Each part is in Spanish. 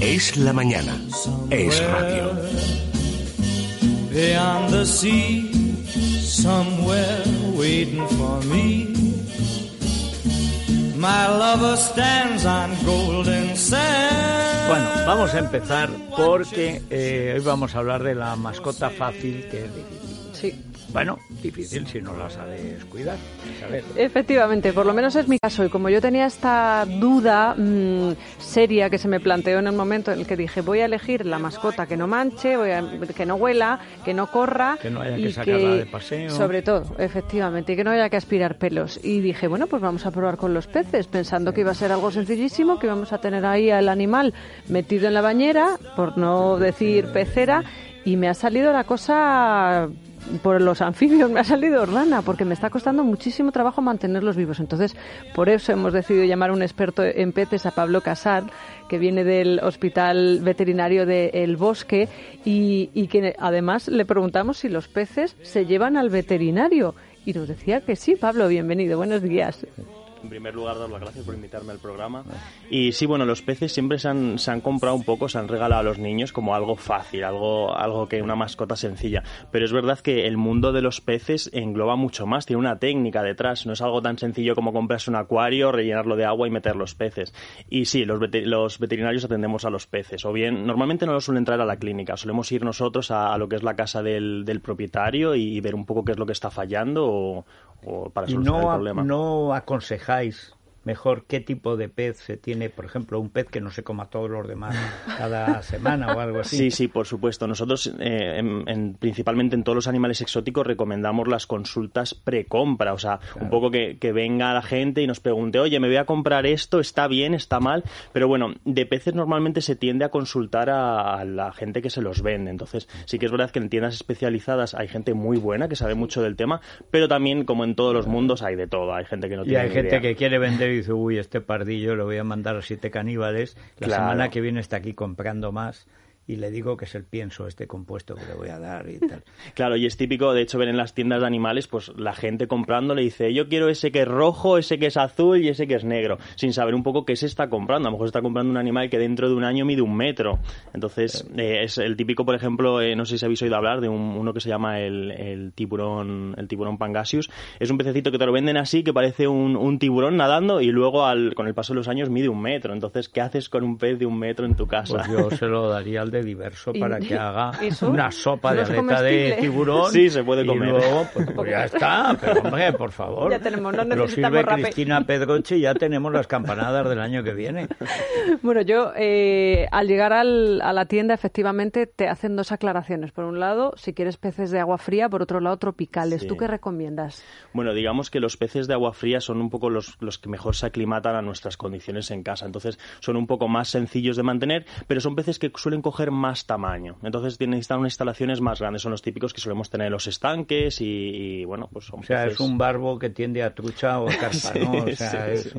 Es la mañana. Es radio. Beyond the sea, somewhere waiting for me. My lover stands on golden sand. Bueno, vamos a empezar porque eh, hoy vamos a hablar de la mascota fácil que es difícil. Sí. Bueno, difícil si no la sabes cuidar. saber. Efectivamente, por lo menos es mi caso. Y como yo tenía esta duda mm, seria que se me planteó en el momento en el que dije voy a elegir la mascota que no manche, voy a- que no huela, que no corra. Que no haya que y sacarla de paseo. Sobre todo, efectivamente, y que no haya que aspirar pelos. Y dije, bueno, pues vamos a probar con los peces, pensando que iba a ser algo sencillísimo, que íbamos a tener ahí al animal metido en la bañera, por no decir pecera, y me ha salido la cosa por los anfibios me ha salido rana porque me está costando muchísimo trabajo mantenerlos vivos. Entonces, por eso hemos decidido llamar a un experto en peces, a Pablo Casar, que viene del Hospital Veterinario de El Bosque y, y que además le preguntamos si los peces se llevan al veterinario. Y nos decía que sí. Pablo, bienvenido. Buenos días. En primer lugar, dar las gracias por invitarme al programa. Y sí, bueno, los peces siempre se han, se han comprado un poco, se han regalado a los niños como algo fácil, algo, algo que una mascota sencilla. Pero es verdad que el mundo de los peces engloba mucho más, tiene una técnica detrás. No es algo tan sencillo como comprarse un acuario, rellenarlo de agua y meter los peces. Y sí, los, vete- los veterinarios atendemos a los peces. O bien, normalmente no los suelen traer a la clínica, solemos ir nosotros a, a lo que es la casa del, del propietario y, ver un poco qué es lo que está fallando o, o para Y solucionar no, el a- problema. no locais mejor qué tipo de pez se tiene, por ejemplo, un pez que no se coma todos los demás cada semana o algo así. Sí, sí, por supuesto. Nosotros, eh, en- en- principalmente en todos los animales exóticos, recomendamos las consultas pre-compra. O sea, un poco que, que venga la gente y nos pregunte, oye, me voy a comprar esto, ¿está bien, está mal? Pero bueno, de peces normalmente se tiende a consultar a, a la gente que se los vende. Entonces, sí que es verdad que en tiendas especializadas hay gente muy buena que sabe mucho del tema, pero también, como en todos los mundos, hay de todo. Hay gente que no Y tiene hay gente idea. que quiere vender y dice, uy, este pardillo lo voy a mandar a siete caníbales. La Claro. semana que viene está aquí comprando más y le digo que es el pienso, este compuesto que le voy a dar y tal. Claro, y es típico, de hecho, ver en las tiendas de animales, pues la gente comprando le dice, yo quiero ese que es rojo, ese que es azul y ese que es negro, sin saber un poco qué se está comprando. A lo mejor está comprando un animal que dentro de un año mide un metro. Entonces, eh, es el típico, por ejemplo, eh, no sé si habéis oído hablar de un- uno que se llama el, el tiburón el tiburón pangasius. Es un pececito que te lo venden así, que parece un, un tiburón nadando y luego al, con el paso de los años mide un metro. Entonces, ¿qué haces con un pez de un metro en tu casa? Pues yo se lo daría al de diverso Y- para que haga ¿Eso? una sopa ¿No de aleta de tiburón. Sí, se puede comer. Y luego, pues, pues ya está, pero hombre, por favor. Ya tenemos, no Lo sirve rape. Cristina Pedroche y ya tenemos las campanadas del año que viene. Bueno, yo eh, al llegar al- a la tienda efectivamente te hacen dos aclaraciones. Por un lado, si quieres peces de agua fría, por otro lado, tropicales. Sí. ¿Tú qué recomiendas? Bueno, digamos que los peces de agua fría son un poco los, los que mejor se aclimatan a nuestras condiciones en casa. Entonces, son un poco más sencillos de mantener, pero son peces que suelen coger más tamaño. Entonces, necesitan unas instalaciones más grandes. Son los típicos que solemos tener en los estanques y, y, bueno, pues son O sea, peces... es un barbo que tiende a trucha o carpa, ¿no? O sea, Sí, es- sí.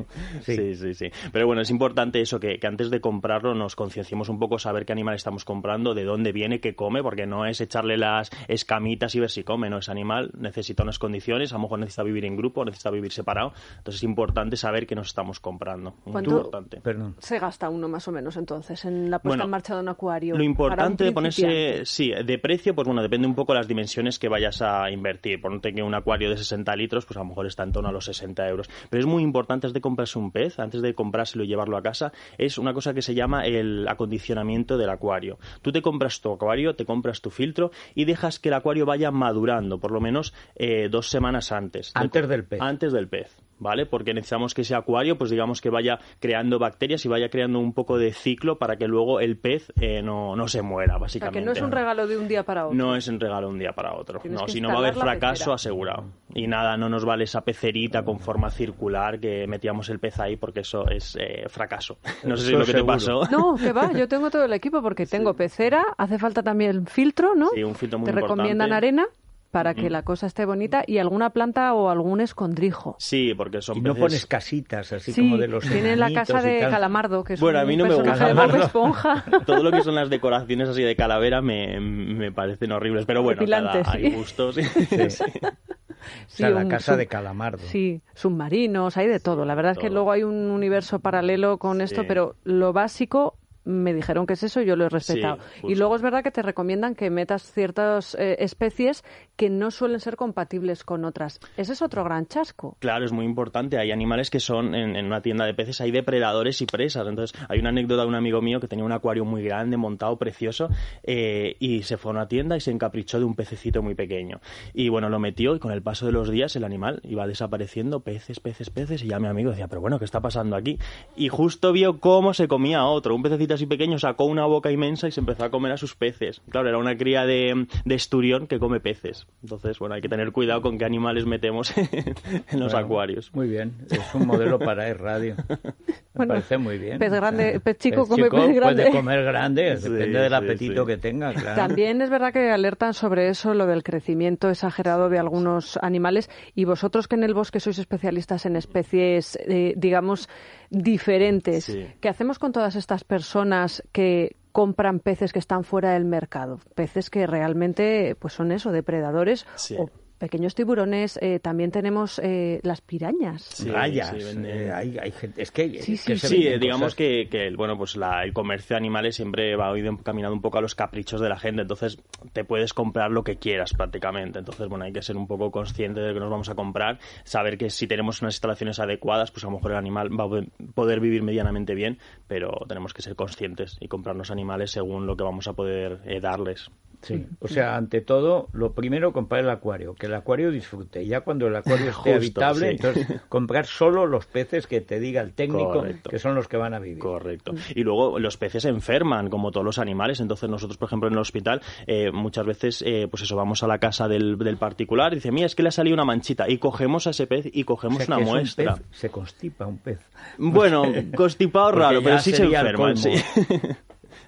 sí. Sí, sí, sí. Pero bueno, es importante eso, que, que antes de comprarlo nos concienciemos un poco, saber qué animal estamos comprando, de dónde viene, qué come, porque no es echarle las escamitas y ver si come, ¿no? Ese animal necesita unas condiciones, a lo mejor necesita vivir en grupo, necesita vivir separado. Entonces es importante saber qué nos estamos comprando. Muy ¿Cuánto- importante. Perdón. Se gasta uno más o menos entonces en la puesta Bueno, en marcha de un acuario. Lo importante de ponerse, sí, de precio, pues bueno, depende un poco de las dimensiones que vayas a invertir. Ponte que un acuario de 60 litros, pues a lo mejor está en torno a los 60 euros. Pero es muy importante antes de comprarse un pez, antes de comprárselo y llevarlo a casa, es una cosa que se llama el acondicionamiento del acuario. Tú te compras tu acuario, te compras tu filtro y dejas que el acuario vaya madurando, por lo menos eh, dos semanas antes. Antes del pez. Antes del pez. ¿Vale? Porque necesitamos que ese acuario, pues digamos que vaya creando bacterias y vaya creando un poco de ciclo para que luego el pez eh, no, no se muera, O sea, básicamente. que no es un regalo de un día para otro. No es un regalo un día para otro. Tienes no, si no va a haber fracaso asegurado. Y nada, no nos vale esa pecerita con forma circular que metíamos el pez ahí porque eso es eh, fracaso. No sé si es lo que te pasó. No, que va, yo tengo todo el equipo porque tengo pecera, hace falta también filtro, ¿no? Sí, un filtro muy Te importante. recomiendan arena para que la cosa esté bonita y alguna planta o algún escondrijo. Sí, porque son Y no peces... pones casitas así Sí, como de los tiene la casa de tal. Calamardo, que es Bueno, un a mí no me gusta. de Bob. Esponja. Todo lo que son las decoraciones así de calavera me, me parecen horribles. Pero bueno, hay sí. gustos. Sí. o sea, la casa de Calamardo. Sí, submarinos, hay de todo. La verdad es que luego hay un universo paralelo con esto, pero lo básico me dijeron que es eso y yo lo he respetado. y luego es verdad que te recomiendan que metas ciertas eh, especies que no suelen ser compatibles con otras. Ese es otro gran chasco. Claro, es muy importante. Hay animales que son, en, una tienda de peces, hay depredadores y presas. Entonces, hay una anécdota de un amigo mío que tenía un acuario muy grande, montado, precioso, eh, y se fue a una tienda y se encaprichó de un pececito muy pequeño. Y bueno, lo metió y con el paso de los días el animal iba desapareciendo, peces, peces, peces, y ya mi amigo decía, pero bueno, ¿qué está pasando aquí? Y justo vio cómo se comía otro, un pececito así pequeño sacó una boca inmensa y se empezó a comer a sus peces. Claro, era una cría de, de esturión que come peces. Entonces, bueno, hay que tener cuidado con qué animales metemos en los acuarios. Muy bien, es un modelo para el radio. Me parece muy bien. Pez grande, pez chico come pez grande. Puede comer grande, depende del apetito que tenga. También es verdad que alertan sobre eso, lo del crecimiento exagerado de algunos animales. Y vosotros que en el bosque sois especialistas en especies, eh, digamos, diferentes. ¿Qué hacemos con todas estas personas que compran peces que están fuera del mercado? Peces que realmente pues son eso, depredadores o pequeños tiburones, eh, también tenemos eh, las pirañas. Rayas. Eh, hay, hay, gente, es que, sí, sí, digamos que, que, bueno, pues la, el comercio de animales siempre va encaminado un poco a los caprichos de la gente, entonces te puedes comprar lo que quieras prácticamente. Entonces, bueno, hay que ser un poco consciente de lo que nos vamos a comprar, saber que si tenemos unas instalaciones adecuadas, pues a lo mejor el animal va a poder vivir medianamente bien, pero tenemos que ser conscientes y comprarnos animales según lo que vamos a poder darles. Sí, o sea, ante todo, lo primero comprar el acuario, que el acuario disfrute. Y ya cuando el acuario esté habitable, entonces comprar solo los peces que te diga el técnico que son los que van a vivir. Correcto. Y luego los peces enferman, como todos los animales. Entonces nosotros, por ejemplo, en el hospital, eh, muchas veces, eh, pues eso, vamos a la casa del, particular y dice, mira, es que le ha salido una manchita. Y cogemos a ese pez y cogemos una muestra. se constipa un pez. Bueno, constipado raro, pero sí se enferman. Sí.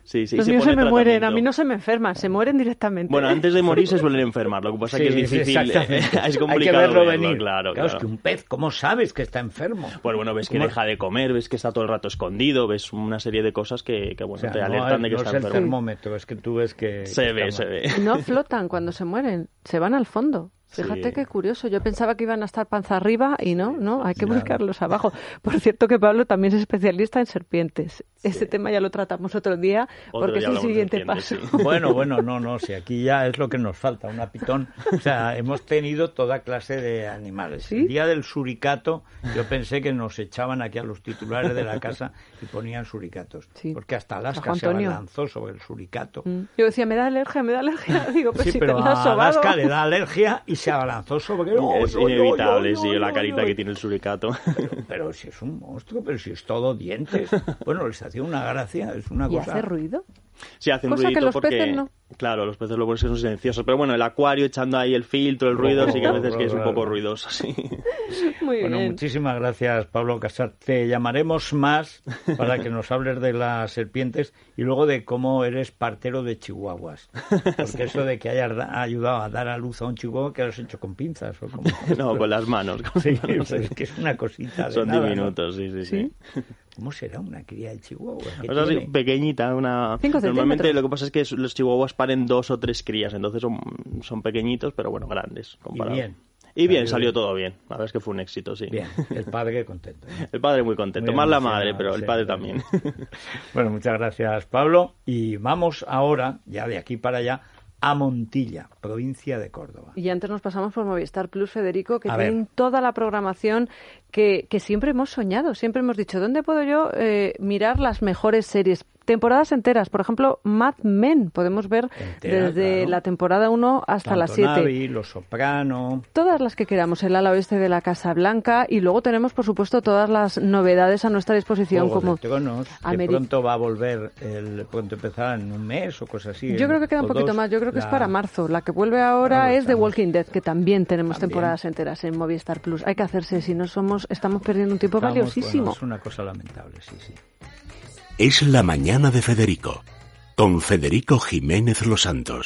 Sí, sí, Los míos se me mueren, a mí no se me enferman, se mueren directamente. Bueno, antes de morir se suelen enfermar, lo que pasa es que es difícil, es complicado Hay que verlo, venir. Claro, claro, es que un pez, ¿cómo sabes que está enfermo? Pues bueno, ves que deja de comer, ves que está todo el rato escondido, ves una serie de cosas que, que bueno, te alertan de que está enfermo. No es el termómetro, es que tú ves que... Se ve, se ve. No flotan cuando se mueren, se van al fondo. Fíjate qué curioso. Yo pensaba que iban a estar panza arriba y no, no, hay que buscarlos abajo. Por cierto que Pablo también es especialista en serpientes. Este tema ya lo tratamos otro día porque es el siguiente paso. Bueno, bueno, no, no, si aquí ya es lo que nos falta, una pitón. O sea, hemos tenido toda clase de animales. El día del suricato yo pensé que nos echaban aquí a los titulares de la casa y ponían suricatos. Porque hasta Alaska se abalanzó sobre el suricato. Mm. Yo decía, me da alergia, me da alergia. Digo, pues sí, pero a Alaska le da alergia y se abalanzó sobre él. es inevitable, sí, la carita que tiene el suricato. Pero, si es un monstruo, pero si es todo dientes. Bueno, les hacía una gracia, es una cosa... ¿Y hace ruido? Sí, hace un Cosa que los porque, peces no. Claro, los peces lo buenos son silenciosos, pero bueno, el acuario echando ahí el filtro, el ruido, sí que a veces que es un poco ruidoso, sí. Muy bueno, bien. muchísimas gracias, Pablo Casar. Te llamaremos más para que nos hables de las serpientes y luego de cómo eres partero de chihuahuas. Porque eso de que hayas ayudado a dar a luz a un chihuahua que lo has hecho con pinzas o como... No, con las manos. sí, es que es una cosita de Son nada, diminutos, sí, sí, sí. ¿Cómo será una cría de chihuahua? O sea, sí, pequeñita, una... Normalmente lo que pasa es que los chihuahuas paren dos o tres crías, entonces son, son pequeñitos, pero bueno, grandes. Y bien. Y bien, salió todo bien. La verdad es que fue un éxito, sí. Bien, el padre contento. ¿eh? El padre muy contento. Más la madre, pero el padre también. bueno, muchas gracias, Pablo. Y vamos ahora, ya de aquí para allá, a Montilla, provincia de Córdoba. Y antes nos pasamos por Movistar Plus, Federico, que tienen toda la programación que, que, siempre hemos soñado. Siempre hemos dicho, ¿dónde puedo yo eh, mirar las mejores series? temporadas enteras. Por ejemplo, Mad Men, podemos ver desde la temporada 1 hasta la 7. Los Soprano. Todas las que queramos, el ala oeste de la Casa Blanca. Y luego tenemos, por supuesto, todas las novedades a nuestra disposición. como de Tronos, pronto va a volver, el, pronto empezará en un mes o cosas así. Yo creo que queda un poquito más, yo creo que es para marzo. La que vuelve ahora es The Walking Dead, que también tenemos temporadas enteras en Movistar Plus. Hay que hacerse, si no somos, estamos perdiendo un tiempo valiosísimo. es una cosa lamentable, sí, sí. Es la mañana de Federico, con Federico Jiménez Los Santos.